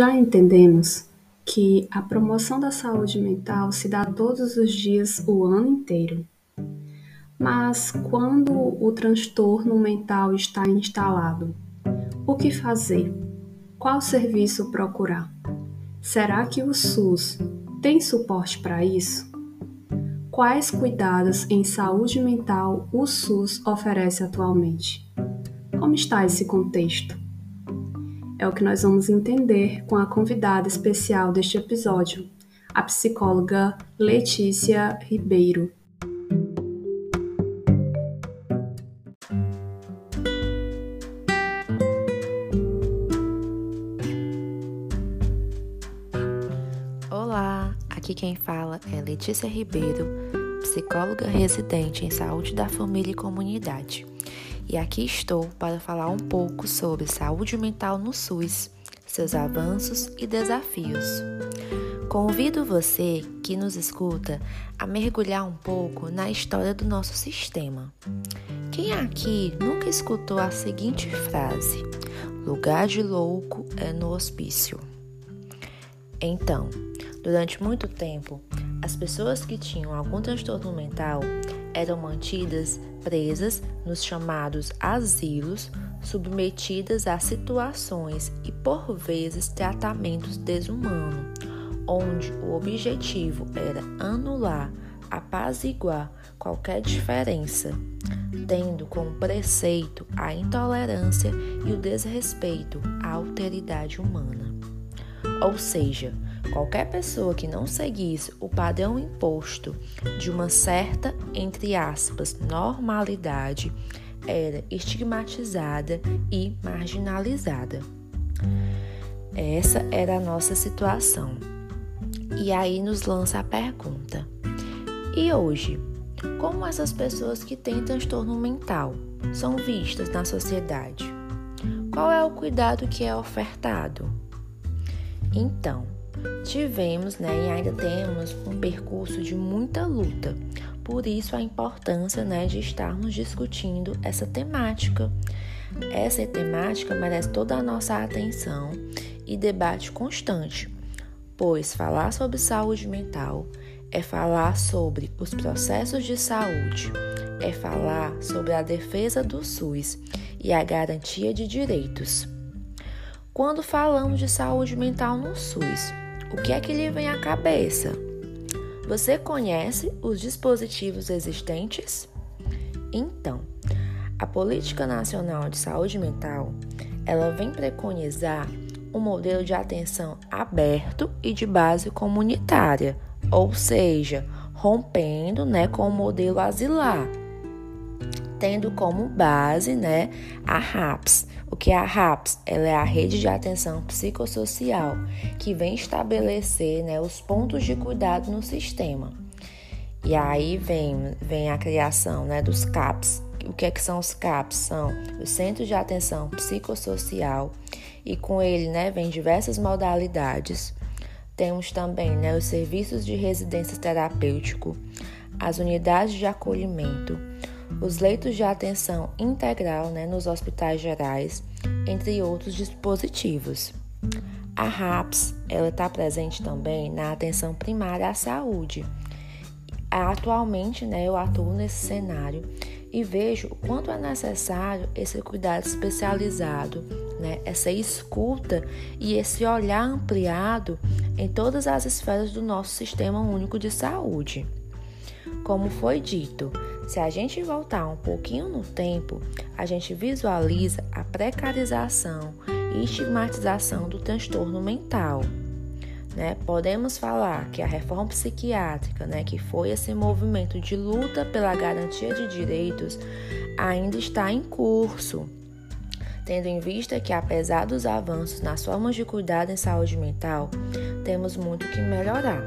Já entendemos que a promoção da saúde mental se dá todos os dias, o ano inteiro. Mas quando o transtorno mental está instalado, o que fazer? Qual serviço procurar? Será que o SUS tem suporte para isso? Quais cuidados em saúde mental o SUS oferece atualmente? Como está esse contexto? É o que nós vamos entender com a convidada especial deste episódio, a psicóloga Letícia Ribeiro. Olá, aqui quem fala é Letícia Ribeiro, psicóloga residente em saúde da família e comunidade e aqui estou para falar um pouco sobre saúde mental no SUS, seus avanços e desafios. Convido você que nos escuta a mergulhar um pouco na história do nosso sistema. Quem aqui nunca escutou a seguinte frase: lugar de louco é no hospício? Então, durante muito tempo, as pessoas que tinham algum transtorno mental eram mantidas presas nos chamados asilos, submetidas a situações e por vezes tratamentos desumanos, onde o objetivo era anular, apaziguar qualquer diferença, tendo como preceito a intolerância e o desrespeito à alteridade humana. Ou seja, Qualquer pessoa que não seguisse o padrão imposto de uma certa, entre aspas, normalidade era estigmatizada e marginalizada. Essa era a nossa situação. E aí nos lança a pergunta: e hoje? Como essas pessoas que têm transtorno mental são vistas na sociedade? Qual é o cuidado que é ofertado? Então, tivemos né, e ainda temos um percurso de muita luta. Por isso a importância né, de estarmos discutindo essa temática. Essa temática merece toda a nossa atenção e debate constante, pois falar sobre saúde mental é falar sobre os processos de saúde, é falar sobre a defesa do SUS e a garantia de direitos. Quando falamos de saúde mental no SUS, o que é que lhe vem à cabeça? Você conhece os dispositivos existentes? Então, a Política Nacional de Saúde Mental, ela vem preconizar um modelo de atenção aberto e de base comunitária, ou seja, rompendo, né, com o modelo asilar, tendo como base, né, a RAPS, o que é a RAPS? Ela é a rede de atenção psicossocial que vem estabelecer né, os pontos de cuidado no sistema. E aí vem, vem a criação né, dos CAPs. O que, é que são os CAPs? São os Centros de Atenção Psicossocial e com ele né, vem diversas modalidades. Temos também né, os serviços de residência terapêutico, as unidades de acolhimento, os leitos de atenção integral né, nos hospitais gerais, entre outros dispositivos. A RAPS está presente também na atenção primária à saúde. Atualmente, né, eu atuo nesse cenário e vejo o quanto é necessário esse cuidado especializado, né, essa escuta e esse olhar ampliado em todas as esferas do nosso sistema único de saúde. Como foi dito, se a gente voltar um pouquinho no tempo, a gente visualiza a precarização e estigmatização do transtorno mental. Né? Podemos falar que a reforma psiquiátrica, né, que foi esse movimento de luta pela garantia de direitos, ainda está em curso, tendo em vista que, apesar dos avanços nas formas de cuidado em saúde mental, temos muito que melhorar.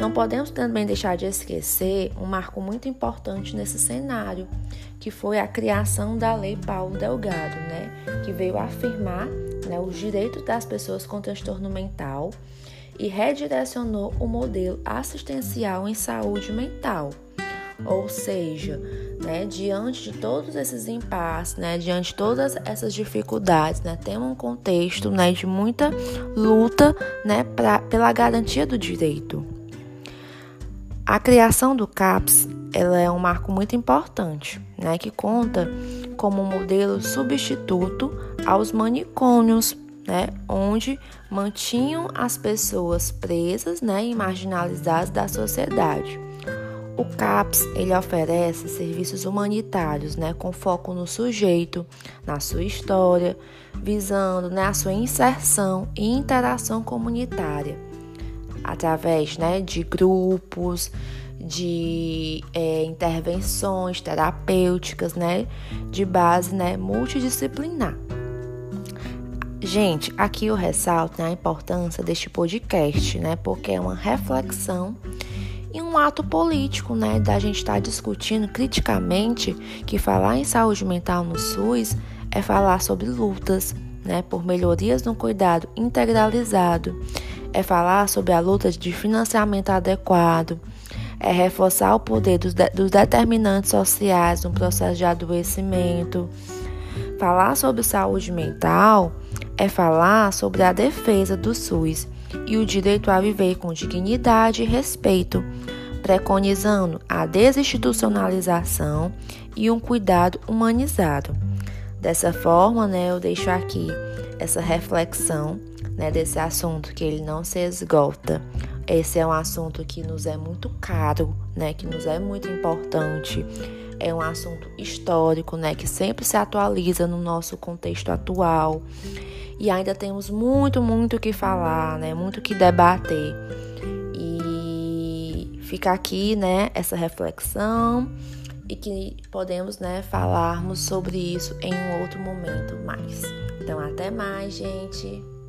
Não podemos também deixar de esquecer um marco muito importante nesse cenário, que foi a criação da Lei Paulo Delgado, né, que veio afirmar né, os direitos das pessoas com transtorno mental e redirecionou o modelo assistencial em saúde mental. Ou seja, né, diante de todos esses impasses, né, diante de todas essas dificuldades, né, tem um contexto, né, de muita luta, né, pra, pela garantia do direito. A criação do CAPS, ela é um marco muito importante, né, que conta como modelo substituto aos manicômios, né, onde mantinham as pessoas presas, né, e marginalizadas da sociedade. O CAPS ele oferece serviços humanitários, né, com foco no sujeito, na sua história, visando né, a sua inserção e interação comunitária, através né, de grupos, de é, intervenções terapêuticas, né, de base né, multidisciplinar. Gente, aqui eu ressalto né, a importância deste podcast, né, porque é uma reflexão e um ato político, né, da gente estar tá discutindo criticamente que falar em saúde mental no SUS é falar sobre lutas, né, por melhorias no cuidado integralizado, é falar sobre a luta de financiamento adequado, é reforçar o poder dos, de, dos determinantes sociais no processo de adoecimento. Falar sobre saúde mental é falar sobre a defesa do SUS e o direito a viver com dignidade e respeito, preconizando a desinstitucionalização e um cuidado humanizado. Dessa forma, né, eu deixo aqui essa reflexão né, desse assunto que ele não se esgota. Esse é um assunto que nos é muito caro, né, que nos é muito importante. É um assunto histórico, né, que sempre se atualiza no nosso contexto atual e ainda temos muito, muito o que falar, né? Muito o que debater. E fica aqui, né, essa reflexão e que podemos, né, falarmos sobre isso em um outro momento mais. Então, até mais, gente.